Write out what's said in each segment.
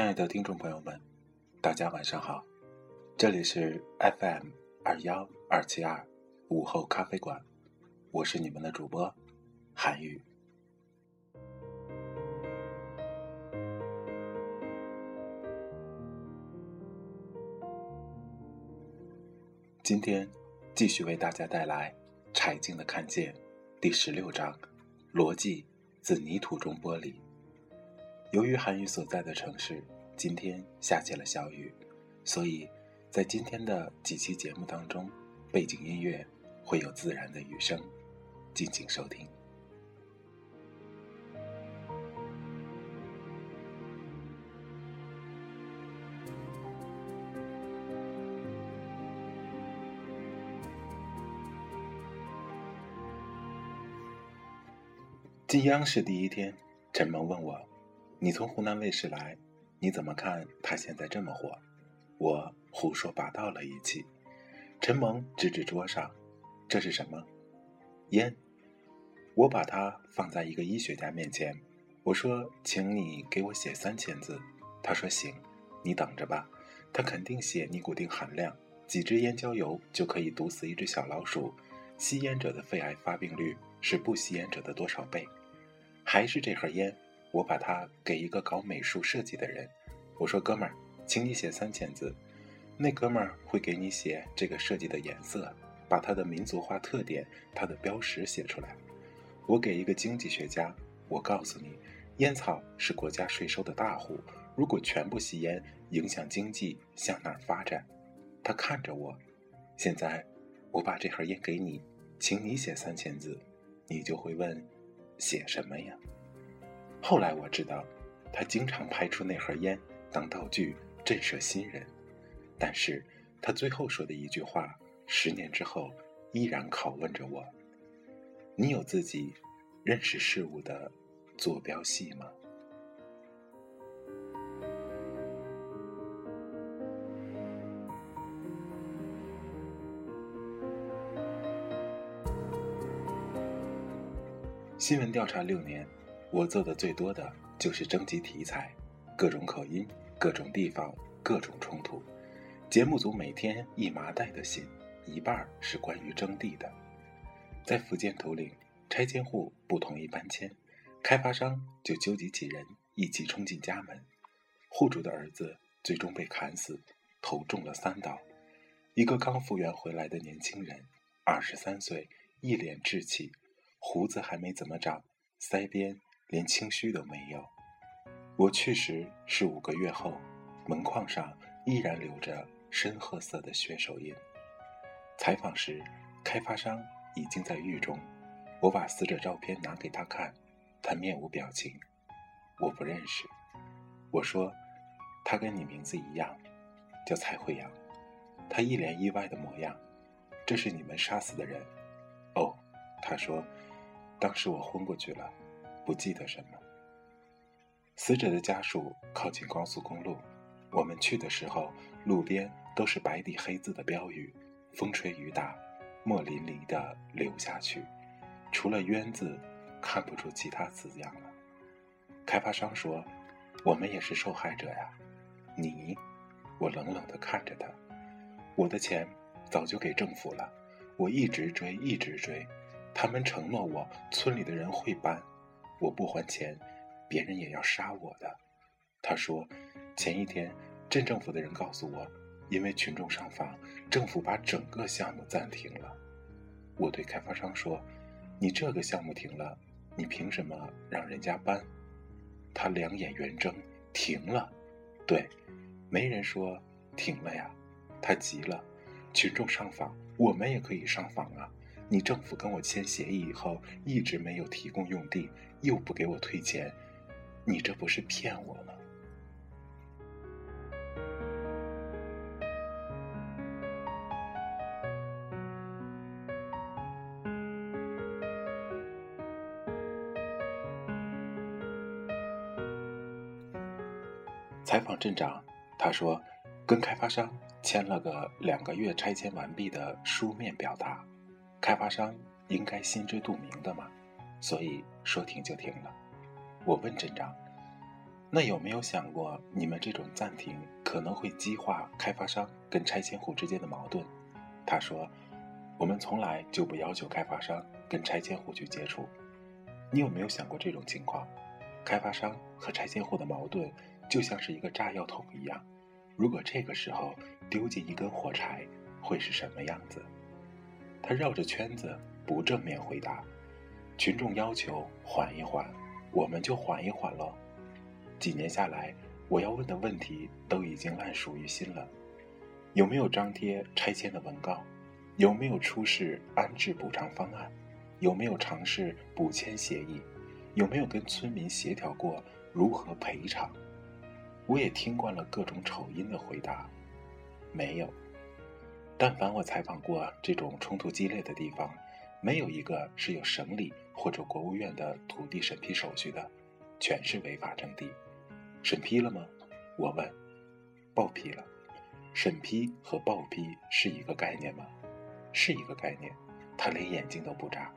亲爱的听众朋友们，大家晚上好，这里是 FM 二幺二七二午后咖啡馆，我是你们的主播韩宇。今天继续为大家带来《柴静的看见》第十六章：逻辑自泥土中剥离。由于韩宇所在的城市今天下起了小雨，所以在今天的几期节目当中，背景音乐会有自然的雨声，敬请收听。进央视第一天，陈萌问我。你从湖南卫视来，你怎么看他现在这么火？我胡说八道了一气。陈萌指指桌上，这是什么？烟。我把它放在一个医学家面前，我说：“请你给我写三千字。”他说：“行，你等着吧。”他肯定写尼古丁含量，几支烟焦油就可以毒死一只小老鼠。吸烟者的肺癌发病率是不吸烟者的多少倍？还是这盒烟？我把它给一个搞美术设计的人，我说：“哥们儿，请你写三千字。”那哥们儿会给你写这个设计的颜色，把它的民族化特点、它的标识写出来。我给一个经济学家，我告诉你，烟草是国家税收的大户，如果全部吸烟，影响经济向哪儿发展？他看着我，现在我把这盒烟给你，请你写三千字，你就会问：写什么呀？后来我知道，他经常拍出那盒烟当道具震慑新人，但是他最后说的一句话，十年之后依然拷问着我：你有自己认识事物的坐标系吗？新闻调查六年。我做的最多的就是征集题材，各种口音，各种地方，各种冲突。节目组每天一麻袋的信，一半是关于征地的。在福建头岭，拆迁户不同意搬迁，开发商就纠集几人一起冲进家门。户主的儿子最终被砍死，头中了三刀。一个刚复员回来的年轻人，二十三岁，一脸稚气，胡子还没怎么长，腮边。连清虚都没有。我去时是五个月后，门框上依然留着深褐色的血手印。采访时，开发商已经在狱中。我把死者照片拿给他看，他面无表情。我不认识。我说，他跟你名字一样，叫蔡慧阳。他一脸意外的模样。这是你们杀死的人？哦，他说，当时我昏过去了。不记得什么。死者的家属靠近高速公路，我们去的时候，路边都是白底黑字的标语，风吹雨打，墨淋漓的流下去，除了“冤”字，看不出其他字样了。开发商说：“我们也是受害者呀。”你？我冷冷地看着他。我的钱早就给政府了，我一直追，一直追。他们承诺我村里的人会搬，我不还钱，别人也要杀我的。他说，前一天镇政府的人告诉我，因为群众上访，政府把整个项目暂停了。我对开发商说：“你这个项目停了，你凭什么让人家搬？”他两眼圆睁，停了。对，没人说停了呀。他急了，群众上访，我们也可以上访啊。你政府跟我签协议以后，一直没有提供用地，又不给我退钱，你这不是骗我吗？采访镇长，他说，跟开发商签了个两个月拆迁完毕的书面表达。开发商应该心知肚明的嘛，所以说停就停了。我问镇长：“那有没有想过，你们这种暂停可能会激化开发商跟拆迁户之间的矛盾？”他说：“我们从来就不要求开发商跟拆迁户去接触。你有没有想过这种情况？开发商和拆迁户的矛盾就像是一个炸药桶一样，如果这个时候丢进一根火柴，会是什么样子？”他绕着圈子不正面回答，群众要求缓一缓，我们就缓一缓喽。几年下来，我要问的问题都已经烂熟于心了：有没有张贴拆迁的文告？有没有出示安置补偿方案？有没有尝试补签协议？有没有跟村民协调过如何赔偿？我也听惯了各种丑音的回答，没有。但凡我采访过这种冲突激烈的地方，没有一个是有省里或者国务院的土地审批手续的，全是违法征地。审批了吗？我问。报批了。审批和报批是一个概念吗？是一个概念。他连眼睛都不眨。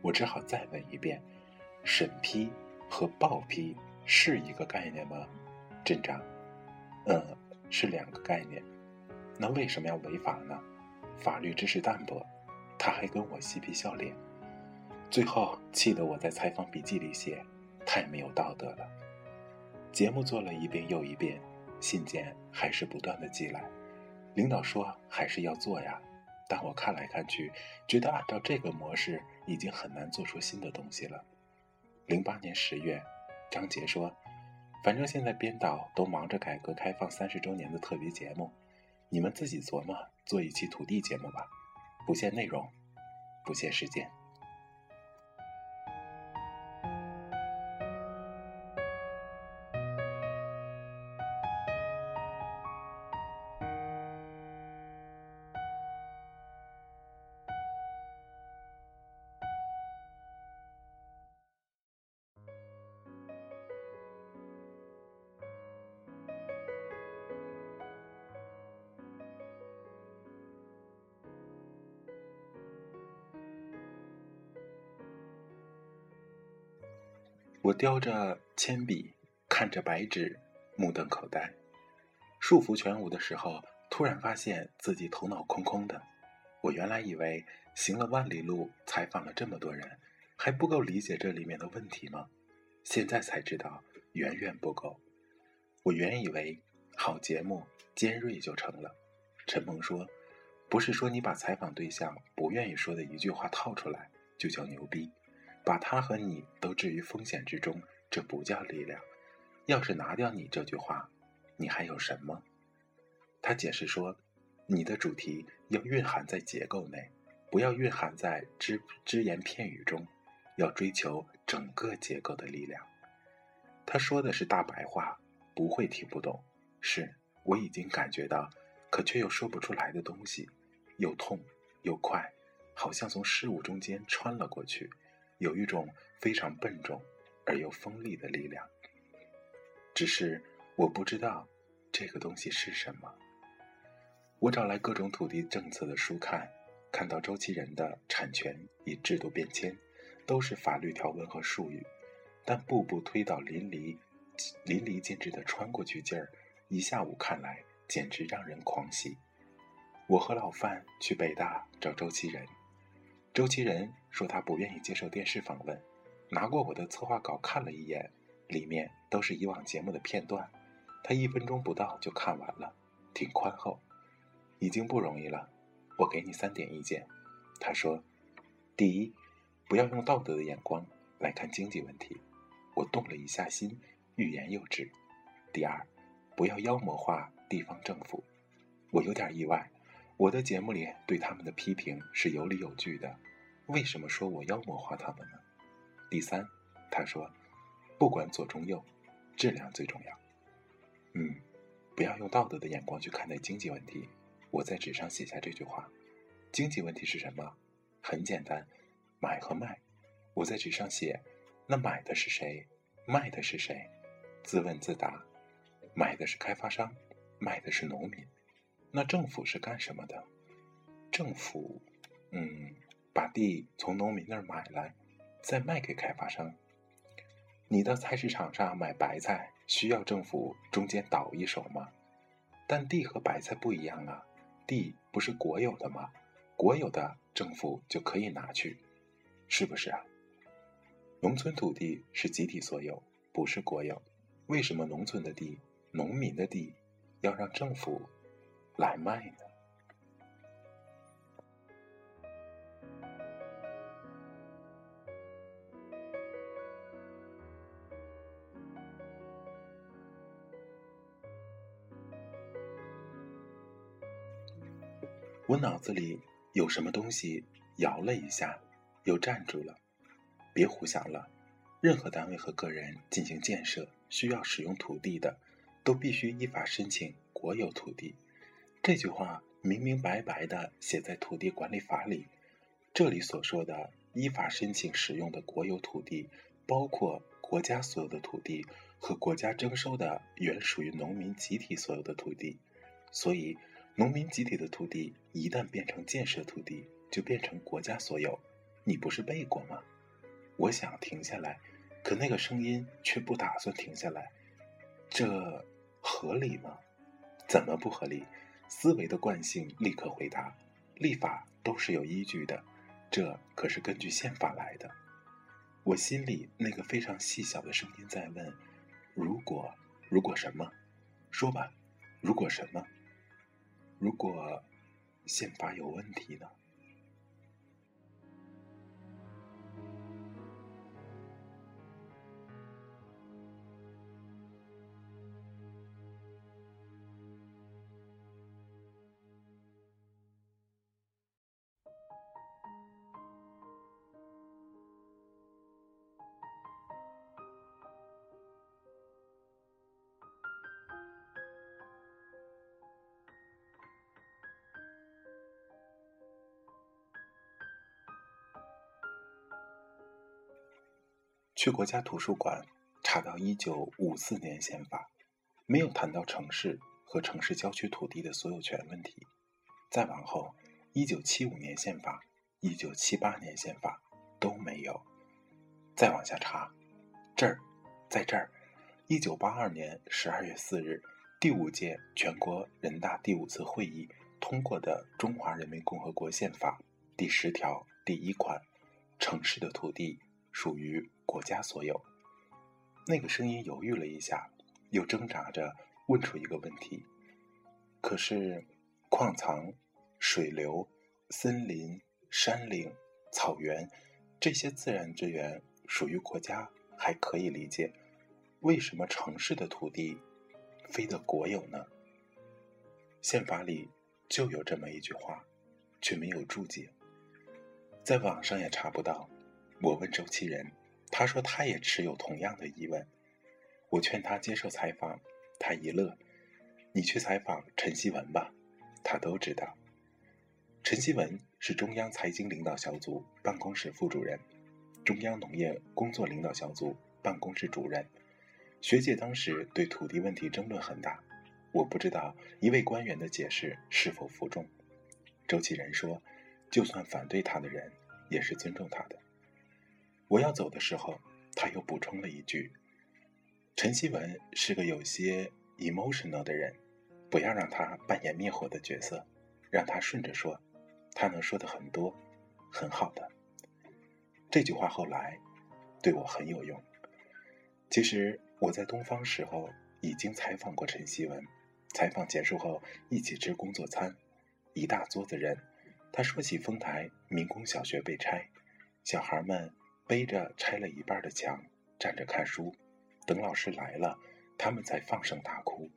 我只好再问一遍：审批和报批是一个概念吗？镇长，嗯，是两个概念。那为什么要违法呢？法律知识淡薄，他还跟我嬉皮笑脸，最后气得我在采访笔记里写：太没有道德了。节目做了一遍又一遍，信件还是不断的寄来。领导说还是要做呀，但我看来看去，觉得按照这个模式已经很难做出新的东西了。零八年十月，张杰说：“反正现在编导都忙着改革开放三十周年的特别节目。”你们自己琢磨，做一期土地节目吧，不限内容，不限时间。我叼着铅笔，看着白纸，目瞪口呆。束缚全无的时候，突然发现自己头脑空空的。我原来以为行了万里路，采访了这么多人，还不够理解这里面的问题吗？现在才知道，远远不够。我原以为好节目尖锐就成了。陈鹏说：“不是说你把采访对象不愿意说的一句话套出来，就叫牛逼。”把他和你都置于风险之中，这不叫力量。要是拿掉你这句话，你还有什么？他解释说，你的主题要蕴含在结构内，不要蕴含在只只言片语中，要追求整个结构的力量。他说的是大白话，不会听不懂。是我已经感觉到，可却又说不出来的东西，又痛又快，好像从事物中间穿了过去。有一种非常笨重而又锋利的力量，只是我不知道这个东西是什么。我找来各种土地政策的书看，看到周其仁的产权与制度变迁，都是法律条文和术语，但步步推倒淋漓、淋漓尽致的穿过去劲儿，一下午看来简直让人狂喜。我和老范去北大找周其仁，周其仁说他不愿意接受电视访问，拿过我的策划稿看了一眼，里面都是以往节目的片段，他一分钟不到就看完了，挺宽厚，已经不容易了。我给你三点意见，他说：第一，不要用道德的眼光来看经济问题。我动了一下心，欲言又止。第二，不要妖魔化地方政府。我有点意外，我的节目里对他们的批评是有理有据的，为什么说我妖魔化他们呢？第三，他说，不管左中右，质量最重要。嗯，不要用道德的眼光去看待经济问题。我在纸上写下这句话。经济问题是什么？很简单，买和卖。我在纸上写。那买的是谁？卖的是谁？自问自答。买的是开发商，卖的是农民。那政府是干什么的？政府，嗯，把地从农民那儿买来，再卖给开发商。你到菜市场上买白菜，需要政府中间倒一手吗？但地和白菜不一样啊，地不是国有的吗？国有的政府就可以拿去，是不是啊？农村土地是集体所有，不是国有。为什么农村的地、农民的地要让政府来卖呢？我脑子里有什么东西摇了一下，又站住了。别胡想了，任何单位和个人进行建设需要使用土地的，都必须依法申请国有土地。这句话明明白白的写在土地管理法里。这里所说的依法申请使用的国有土地，包括国家所有的土地和国家征收的原属于农民集体所有的土地。所以，农民集体的土地一旦变成建设土地，就变成国家所有。你不是背过吗？我想停下来，可那个声音却不打算停下来。这合理吗？怎么不合理？思维的惯性立刻回答：立法都是有依据的，这可是根据宪法来的。我心里那个非常细小的声音在问：如果，如果什么？说吧，如果什么？如果宪法有问题呢？去国家图书馆查到一九五四年宪法，没有谈到城市和城市郊区土地的所有权问题。再往后，一九七五年宪法、一九七八年宪法都没有。再往下查，这儿，在这儿，一九八二年十二月四日，第五届全国人大第五次会议通过的《中华人民共和国宪法》第十条第一款，城市的土地属于。国家所有。那个声音犹豫了一下，又挣扎着问出一个问题：可是，矿藏、水流、森林、山岭、草原这些自然资源属于国家，还可以理解。为什么城市的土地非得国有呢？宪法里就有这么一句话，却没有注解，在网上也查不到。我问周其仁。他说他也持有同样的疑问，我劝他接受采访，他一乐：“你去采访陈锡文吧，他都知道。”陈锡文是中央财经领导小组办公室副主任，中央农业工作领导小组办公室主任。学界当时对土地问题争论很大，我不知道一位官员的解释是否服众。周其仁说：“就算反对他的人，也是尊重他的。”我要走的时候，他又补充了一句：“陈希文是个有些 emotional 的人，不要让他扮演灭火的角色，让他顺着说，他能说的很多，很好的。这句话后来对我很有用。其实我在东方时候已经采访过陈希文，采访结束后一起吃工作餐，一大桌子人，他说起丰台民工小学被拆，小孩们背着拆了一半的墙站着看书，等老师来了，他们才放声大哭。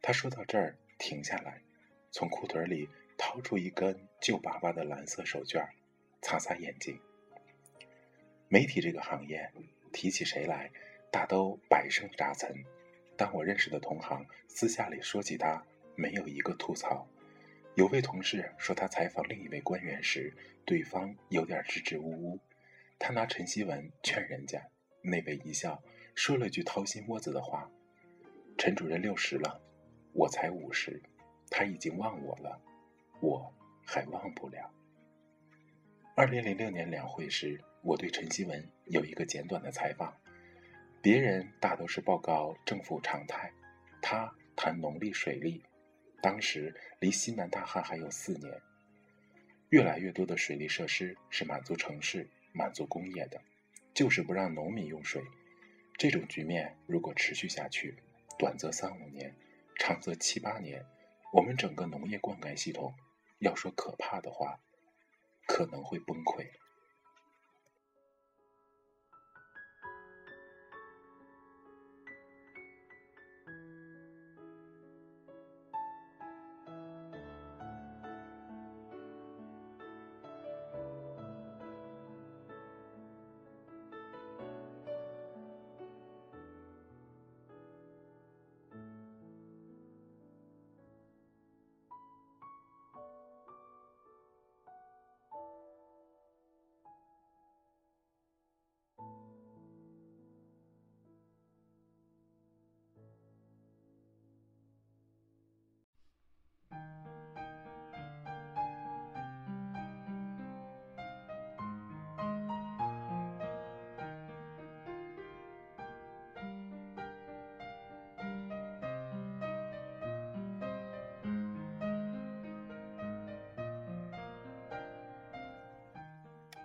他说到这儿停下来，从裤腿里掏出一根旧巴巴的蓝色手绢，擦擦眼睛。媒体这个行业，提起谁来，大都百声杂陈。当我认识的同行私下里说起他，没有一个吐槽。有位同事说他采访另一位官员时，对方有点支支吾吾。他拿陈希文劝人家，那位一笑，说了句掏心窝子的话：“陈主任六十了，我才五十，他已经忘我了，我还忘不了。”二零零六年两会时。我对陈希文有一个简短的采访，别人大都是报告政府常态，他谈农历水利。当时离西南大旱还有四年，越来越多的水利设施是满足城市、满足工业的，就是不让农民用水。这种局面如果持续下去，短则三五年，长则七八年，我们整个农业灌溉系统，要说可怕的话，可能会崩溃。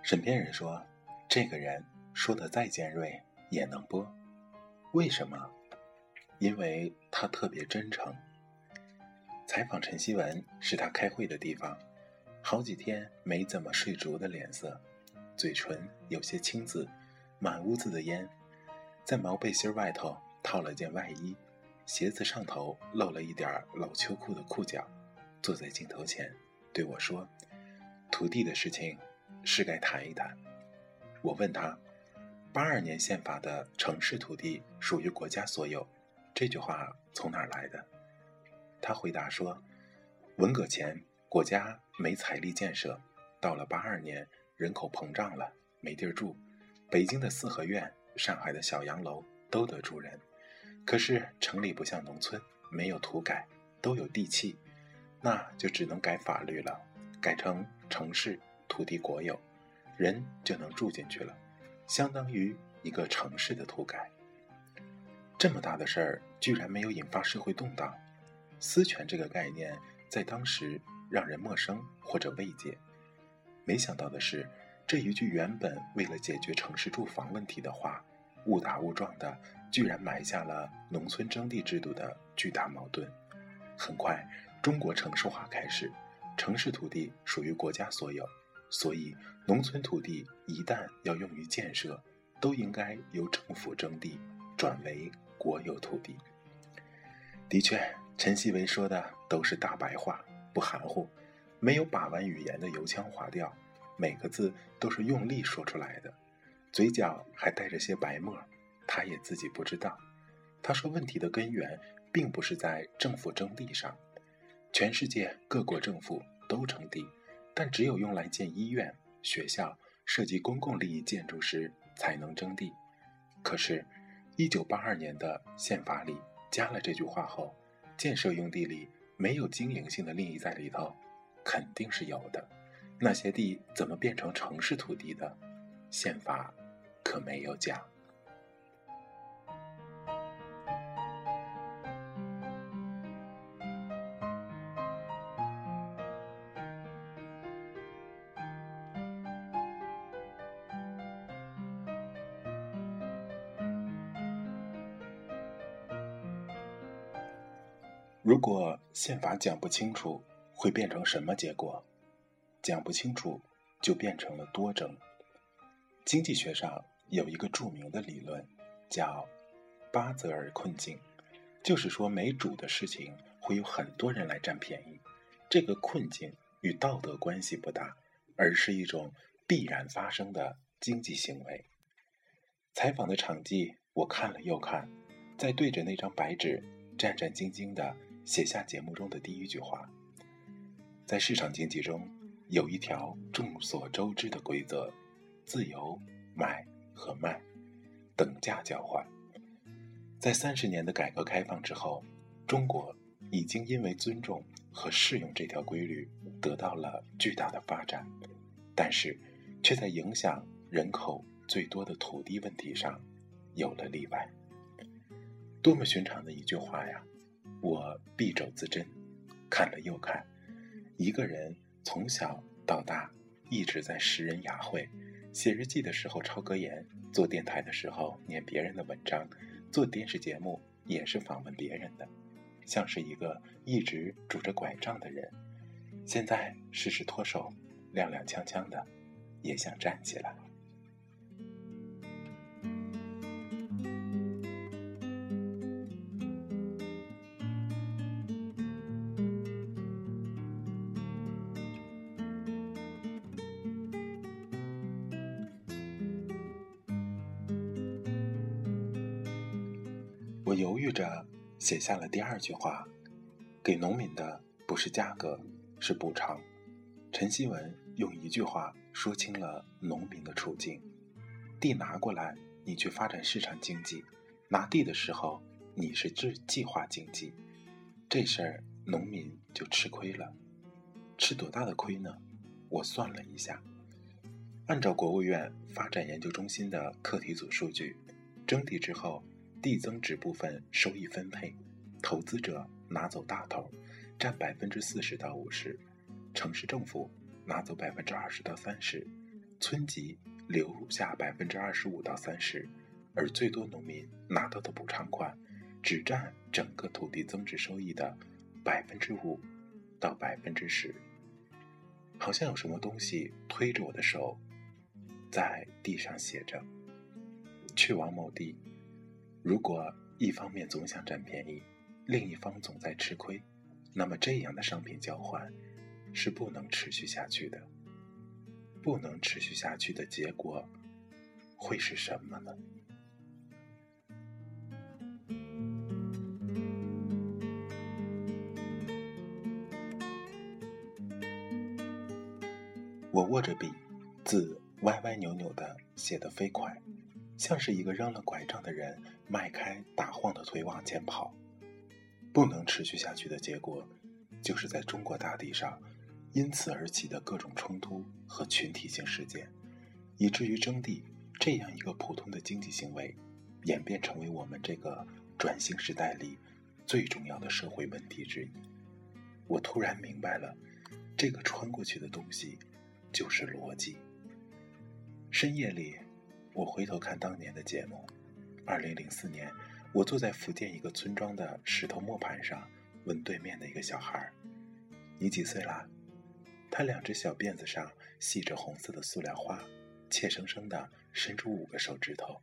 审片人说：“这个人说的再尖锐也能播，为什么？因为他特别真诚。采访陈希文是他开会的地方，好几天没怎么睡着的脸色，嘴唇有些青紫，满屋子的烟，在毛背心外头套了件外衣，鞋子上头露了一点老秋裤的裤脚，坐在镜头前对我说：‘徒弟的事情。’”是该谈一谈。我问他：“八二年宪法的城市土地属于国家所有，这句话从哪儿来的？”他回答说：“文革前国家没财力建设，到了八二年人口膨胀了，没地儿住，北京的四合院、上海的小洋楼都得住人。可是城里不像农村，没有土改，都有地契，那就只能改法律了，改成城市。”土地国有，人就能住进去了，相当于一个城市的土改。这么大的事儿，居然没有引发社会动荡。私权这个概念在当时让人陌生或者未解。没想到的是，这一句原本为了解决城市住房问题的话，误打误撞的居然埋下了农村征地制度的巨大矛盾。很快，中国城市化开始，城市土地属于国家所有。所以，农村土地一旦要用于建设，都应该由政府征地转为国有土地。的确，陈锡维说的都是大白话，不含糊，没有把玩语言的油腔滑调，每个字都是用力说出来的，嘴角还带着些白沫，他也自己不知道。他说，问题的根源并不是在政府征地上，全世界各国政府都征地。但只有用来建医院、学校、涉及公共利益建筑时才能征地。可是，一九八二年的宪法里加了这句话后，建设用地里没有经营性的利益在里头，肯定是有的。那些地怎么变成城市土地的？宪法可没有讲。宪法讲不清楚，会变成什么结果？讲不清楚，就变成了多争。经济学上有一个著名的理论，叫巴泽尔困境，就是说没主的事情会有很多人来占便宜。这个困境与道德关系不大，而是一种必然发生的经济行为。采访的场记我看了又看，在对着那张白纸战战兢兢的写下节目中的第一句话。在市场经济中，有一条众所周知的规则。自由买和卖，等价交换。在三十年的改革开放之后，中国已经因为尊重和适用这条规律，得到了巨大的发展，但是却在影响人口最多的土地问题上有了例外。多么寻常的一句话呀！我敝帚自珍，看了又看。一个人从小到大一直在识人雅会。写日记的时候抄格言，做电台的时候念别人的文章，做电视节目也是访问别人的，像是一个一直拄着拐杖的人。现在试试脱手，踉踉跄跄的，也想站起来。写下了第二句话：“给农民的不是价格，是补偿。”陈希文用一句话说清了农民的处境：地拿过来，你去发展市场经济；拿地的时候，你是制计划经济。这事儿农民就吃亏了，吃多大的亏呢？我算了一下，按照国务院发展研究中心的课题组数据，征地之后。地增值部分收益分配，投资者拿走大头，占百分之四十到五十；城市政府拿走百分之二十到三十，村级留下百分之二十五到三十，而最多农民拿到的补偿款，只占整个土地增值收益的百分之五到百分之十。好像有什么东西推着我的手，在地上写着：“去往某地。”如果一方面总想占便宜，另一方总在吃亏，那么这样的商品交换是不能持续下去的。不能持续下去的结果会是什么呢？我握着笔，字歪歪扭扭的写得飞快。像是一个扔了拐杖的人，迈开打晃的腿往前跑。不能持续下去的结果，就是在中国大地上，因此而起的各种冲突和群体性事件，以至于征地这样一个普通的经济行为，演变成为我们这个转型时代里最重要的社会问题之一。我突然明白了，这个穿过去的东西，就是逻辑。深夜里。我回头看当年的节目，二零零四年，我坐在福建一个村庄的石头磨盘上，问对面的一个小孩：“你几岁啦？”他两只小辫子上系着红色的塑料花，怯生生地伸出五个手指头。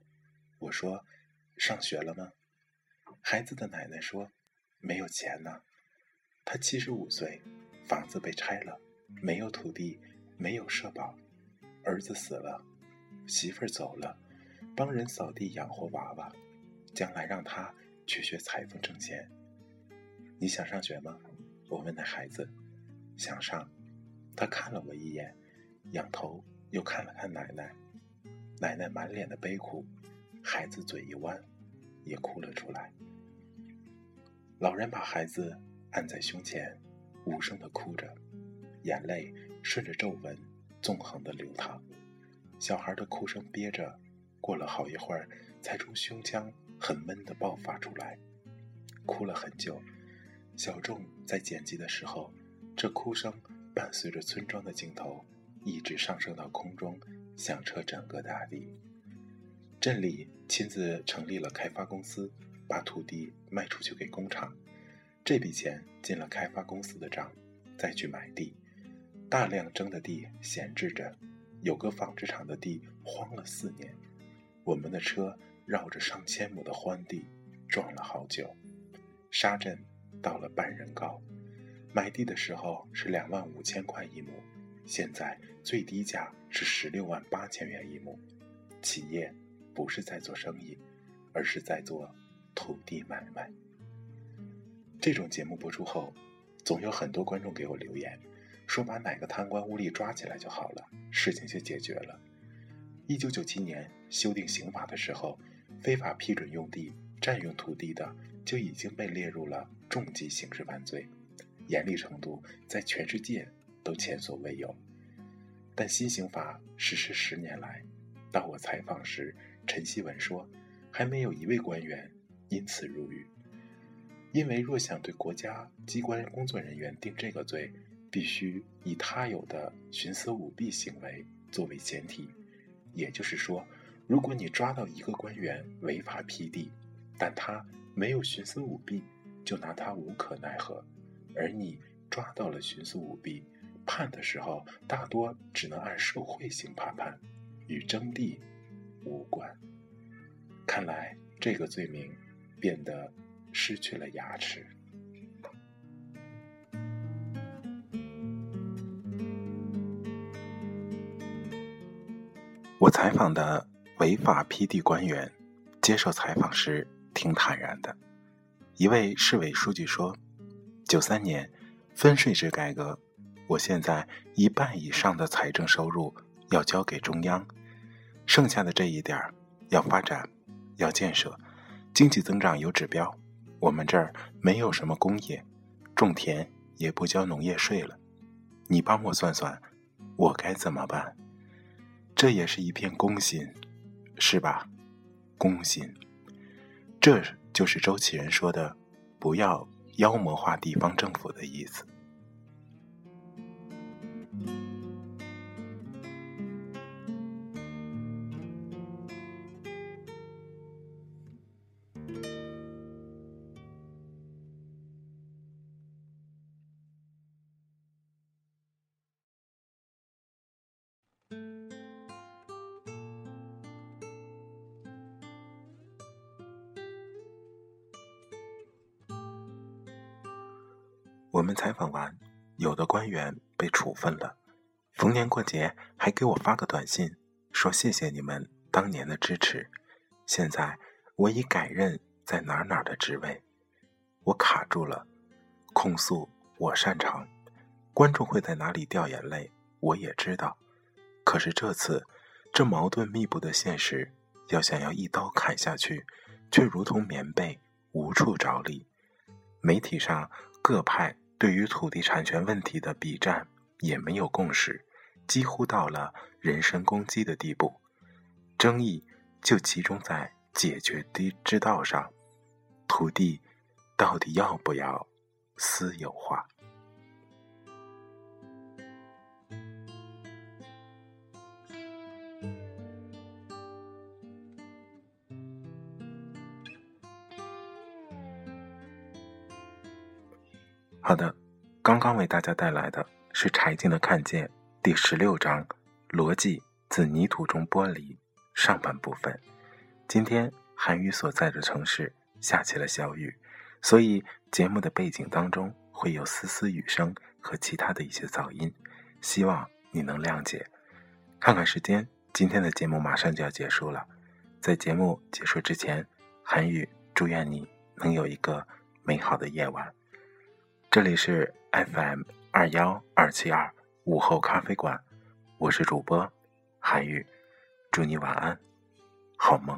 我说：“上学了吗？”孩子的奶奶说：“没有钱呢。”他七十五岁，房子被拆了，没有土地，没有社保，儿子死了。媳妇儿走了，帮人扫地养活娃娃，将来让他去学裁缝挣钱。你想上学吗？我问那孩子。想上。他看了我一眼，仰头又看了看奶奶。奶奶满脸的悲苦，孩子嘴一弯，也哭了出来。老人把孩子按在胸前，无声的哭着，眼泪顺着皱纹纵横的流淌。小孩的哭声憋着，过了好一会儿，才从胸腔很闷的爆发出来，哭了很久。小众在剪辑的时候，这哭声伴随着村庄的镜头，一直上升到空中，响彻整个大地。镇里亲自成立了开发公司，把土地卖出去给工厂。这笔钱进了开发公司的账，再去买地，大量征的地闲置着，有个纺织厂的地荒了四年，我们的车绕着上千亩的荒地转了好久，沙镇到了半人高，买地的时候是两万五千块一亩，现在最低价是十六万八千元一亩，企业不是在做生意，而是在做土地买卖。这种节目播出后，总有很多观众给我留言，说把哪个贪官污吏抓起来就好了，事情就解决了。一九九七年修订刑法的时候，非法批准用地、占用土地的就已经被列入了重级刑事犯罪，严厉程度在全世界都前所未有。但新刑法实施十年来，到我采访时，陈希文说，还没有一位官员因此入狱。因为若想对国家机关工作人员定这个罪，必须以他有的徇私舞弊行为作为前提。也就是说，如果你抓到一个官员违法批地，但他没有徇私舞弊，就拿他无可奈何；而你抓到了徇私舞弊，判的时候大多只能按受贿刑判判，与征地无关。看来这个罪名变得。失去了牙齿。我采访的违法批地官员接受采访时挺坦然的。一位市委书记说：“九三年分税制改革，我现在一半以上的财政收入要交给中央，剩下的这一点儿要发展，要建设，经济增长有指标。”我们这儿没有什么工业，种田也不交农业税了。你帮我算算，我该怎么办？这也是一片公心，是吧？公心，这就是周启仁说的“不要妖魔化地方政府”的意思。我们采访完，有的官员被处分了，逢年过节还给我发个短信，说谢谢你们当年的支持。现在我已改任在哪哪的职位，我卡住了。控诉我擅长，观众会在哪里掉眼泪，我也知道。可是这次，这矛盾密布的现实，要想要一刀砍下去，却如同棉被，无处着力。媒体上各派。对于土地产权问题的比战也没有共识，几乎到了人身攻击的地步。争议就集中在解决的之道上：土地到底要不要私有化？好的，刚刚为大家带来的是柴静的《看见》第十六章“逻辑自泥土中剥离”上半部分。今天韩语所在的城市下起了小雨，所以节目的背景当中会有丝丝雨声和其他的一些噪音，希望你能谅解。看看时间，今天的节目马上就要结束了。在节目结束之前，韩语祝愿你能有一个美好的夜晚。这里是 FM 二幺二七二午后咖啡馆，我是主播韩宇，祝你晚安，好梦。